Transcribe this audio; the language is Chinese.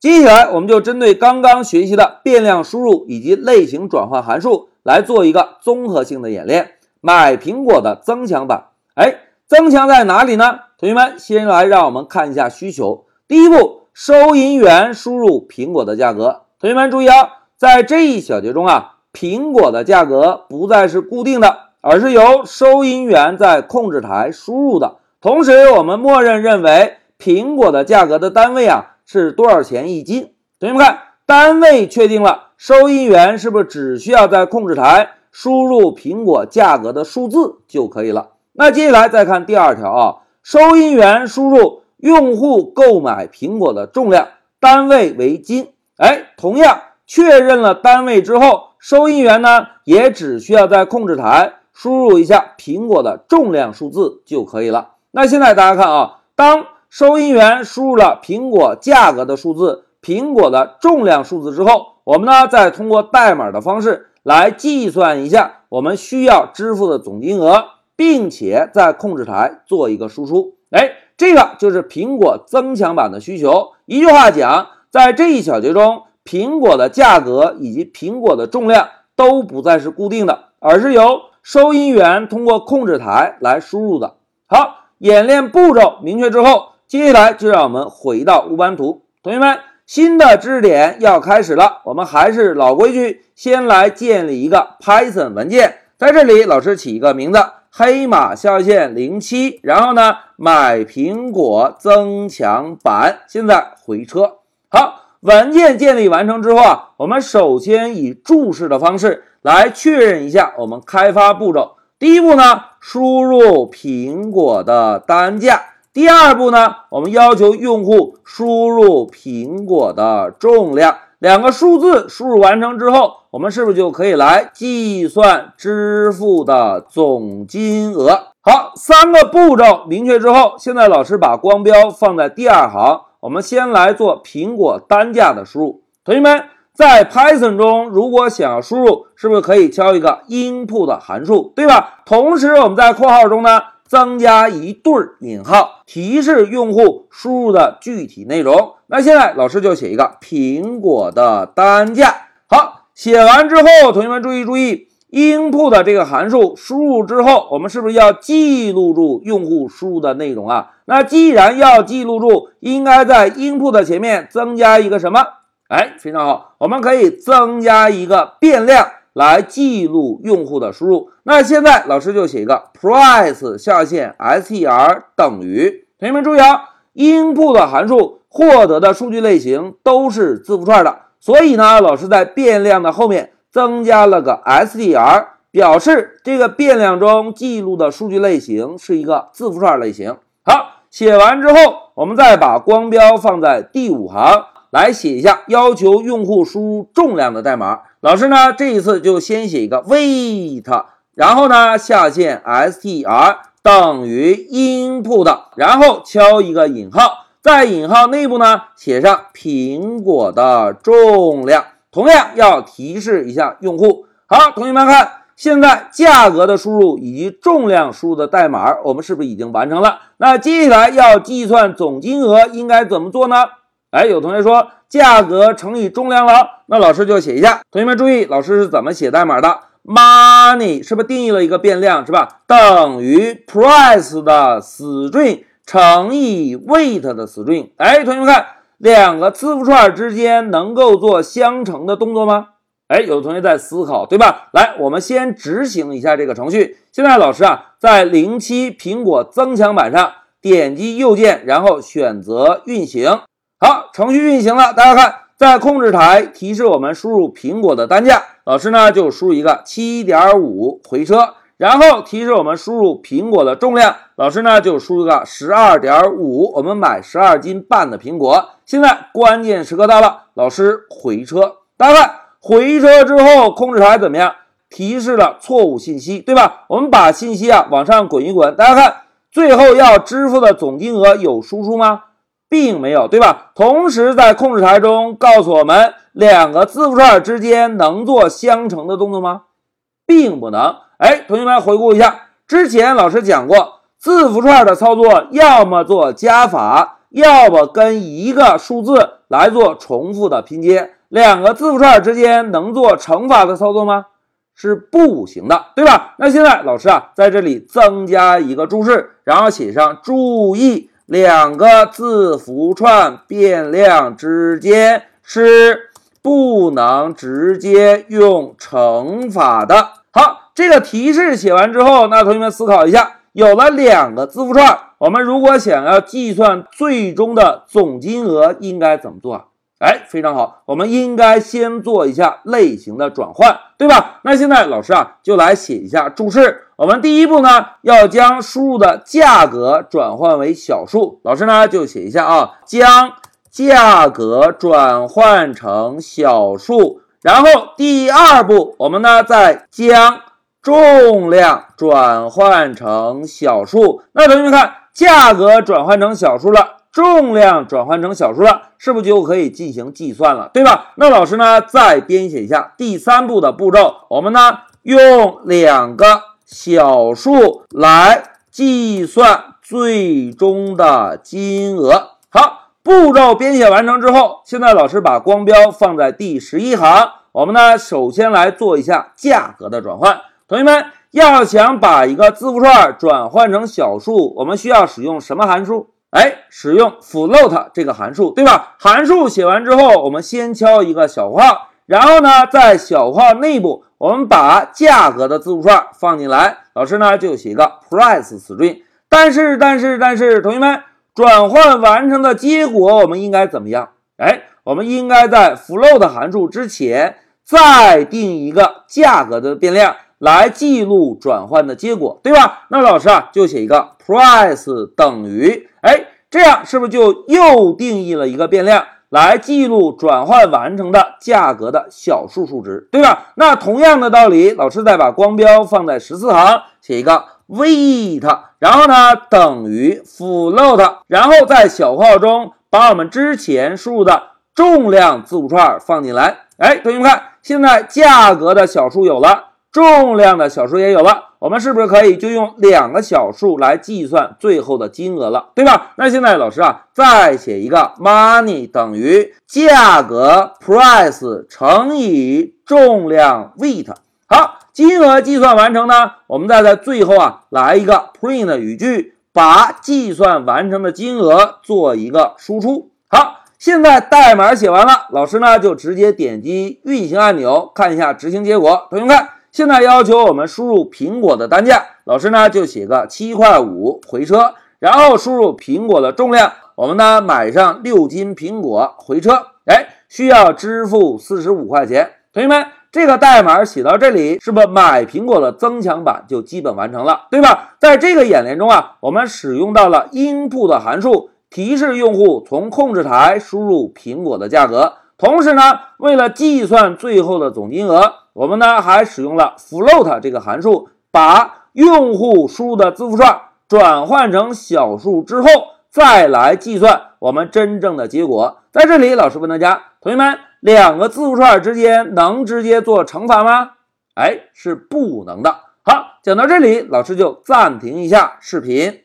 接下来我们就针对刚刚学习的变量输入以及类型转换函数来做一个综合性的演练。买苹果的增强版，哎，增强在哪里呢？同学们，先来让我们看一下需求。第一步，收银员输入苹果的价格。同学们注意啊，在这一小节中啊，苹果的价格不再是固定的，而是由收银员在控制台输入的。同时，我们默认认为苹果的价格的单位啊是多少钱一斤。同学们看，单位确定了，收银员是不是只需要在控制台？输入苹果价格的数字就可以了。那接下来再看第二条啊，收银员输入用户购买苹果的重量，单位为斤。哎，同样确认了单位之后，收银员呢也只需要在控制台输入一下苹果的重量数字就可以了。那现在大家看啊，当收银员输入了苹果价格的数字、苹果的重量数字之后，我们呢再通过代码的方式。来计算一下我们需要支付的总金额，并且在控制台做一个输出。哎，这个就是苹果增强版的需求。一句话讲，在这一小节中，苹果的价格以及苹果的重量都不再是固定的，而是由收银员通过控制台来输入的。好，演练步骤明确之后，接下来就让我们回到乌班图，同学们。新的知识点要开始了，我们还是老规矩，先来建立一个 Python 文件。在这里，老师起一个名字：黑马下线零七。然后呢，买苹果增强版。现在回车。好，文件建立完成之后啊，我们首先以注释的方式来确认一下我们开发步骤。第一步呢，输入苹果的单价。第二步呢，我们要求用户输入苹果的重量，两个数字输入完成之后，我们是不是就可以来计算支付的总金额？好，三个步骤明确之后，现在老师把光标放在第二行，我们先来做苹果单价的输入。同学们在 Python 中，如果想要输入，是不是可以敲一个 input 的函数，对吧？同时我们在括号中呢。增加一对引号，提示用户输入的具体内容。那现在老师就写一个苹果的单价。好，写完之后，同学们注意注意，input 的这个函数输入之后，我们是不是要记录住用户输入的内容啊？那既然要记录住，应该在 input 的前面增加一个什么？哎，非常好，我们可以增加一个变量。来记录用户的输入。那现在老师就写一个 price 下限 str 等于。同学们注意啊，input 的函数获得的数据类型都是字符串的，所以呢，老师在变量的后面增加了个 str，表示这个变量中记录的数据类型是一个字符串类型。好，写完之后，我们再把光标放在第五行。来写一下要求用户输入重量的代码。老师呢，这一次就先写一个 weight，然后呢下线 str 等于 input，然后敲一个引号，在引号内部呢写上苹果的重量，同样要提示一下用户。好，同学们看，现在价格的输入以及重量输入的代码，我们是不是已经完成了？那接下来要计算总金额，应该怎么做呢？哎，有同学说价格乘以重量了，那老师就写一下。同学们注意，老师是怎么写代码的？Money 是不是定义了一个变量，是吧？等于 price 的 string 乘以 weight 的 string。哎，同学们看，两个字符串之间能够做相乘的动作吗？哎，有的同学在思考，对吧？来，我们先执行一下这个程序。现在老师啊，在零七苹果增强版上点击右键，然后选择运行。好，程序运行了。大家看，在控制台提示我们输入苹果的单价，老师呢就输入一个七点五回车，然后提示我们输入苹果的重量，老师呢就输入个十二点五，我们买十二斤半的苹果。现在关键时刻到了，老师回车。大家看，回车之后，控制台怎么样？提示了错误信息，对吧？我们把信息啊往上滚一滚，大家看，最后要支付的总金额有输出吗？并没有，对吧？同时在控制台中告诉我们，两个字符串之间能做相乘的动作吗？并不能。哎，同学们回顾一下，之前老师讲过，字符串的操作要么做加法，要么跟一个数字来做重复的拼接，两个字符串之间能做乘法的操作吗？是不行的，对吧？那现在老师啊，在这里增加一个注释，然后写上注意，两个字符串变量之间是不能直接用乘法的。好，这个提示写完之后，那同学们思考一下，有了两个字符串，我们如果想要计算最终的总金额，应该怎么做？哎，非常好，我们应该先做一下类型的转换，对吧？那现在老师啊，就来写一下注释。我们第一步呢，要将输入的价格转换为小数。老师呢，就写一下啊，将价格转换成小数。然后第二步，我们呢，再将重量转换成小数。那同学们看，价格转换成小数了。重量转换成小数了，是不是就可以进行计算了，对吧？那老师呢，再编写一下第三步的步骤。我们呢，用两个小数来计算最终的金额。好，步骤编写完成之后，现在老师把光标放在第十一行。我们呢，首先来做一下价格的转换。同学们要想把一个字符串转换成小数，我们需要使用什么函数？哎，使用 float 这个函数，对吧？函数写完之后，我们先敲一个小括号，然后呢，在小括号内部，我们把价格的字符串放进来。老师呢就写一个 price string。但是，但是，但是，同学们，转换完成的结果我们应该怎么样？哎，我们应该在 float 函数之前再定一个价格的变量。来记录转换的结果，对吧？那老师啊就写一个 price 等于，哎，这样是不是就又定义了一个变量来记录转换完成的价格的小数数值，对吧？那同样的道理，老师再把光标放在十四行，写一个 weight，然后呢等于 float，然后在小括号中把我们之前输入的重量字符串放进来。哎，同学们看，现在价格的小数有了。重量的小数也有了，我们是不是可以就用两个小数来计算最后的金额了，对吧？那现在老师啊，再写一个 money 等于价格 price 乘以重量 weight。好，金额计算完成呢，我们再在最后啊来一个 print 语句，把计算完成的金额做一个输出。好，现在代码写完了，老师呢就直接点击运行按钮，看一下执行结果。同学们看。现在要求我们输入苹果的单价，老师呢就写个七块五回车，然后输入苹果的重量，我们呢买上六斤苹果回车，哎，需要支付四十五块钱。同学们，这个代码写到这里，是不是买苹果的增强版就基本完成了，对吧？在这个演练中啊，我们使用到了 input 的函数，提示用户从控制台输入苹果的价格，同时呢，为了计算最后的总金额。我们呢还使用了 float 这个函数，把用户输入的字符串转换成小数之后，再来计算我们真正的结果。在这里，老师问大家，同学们，两个字符串之间能直接做乘法吗？哎，是不能的。好，讲到这里，老师就暂停一下视频。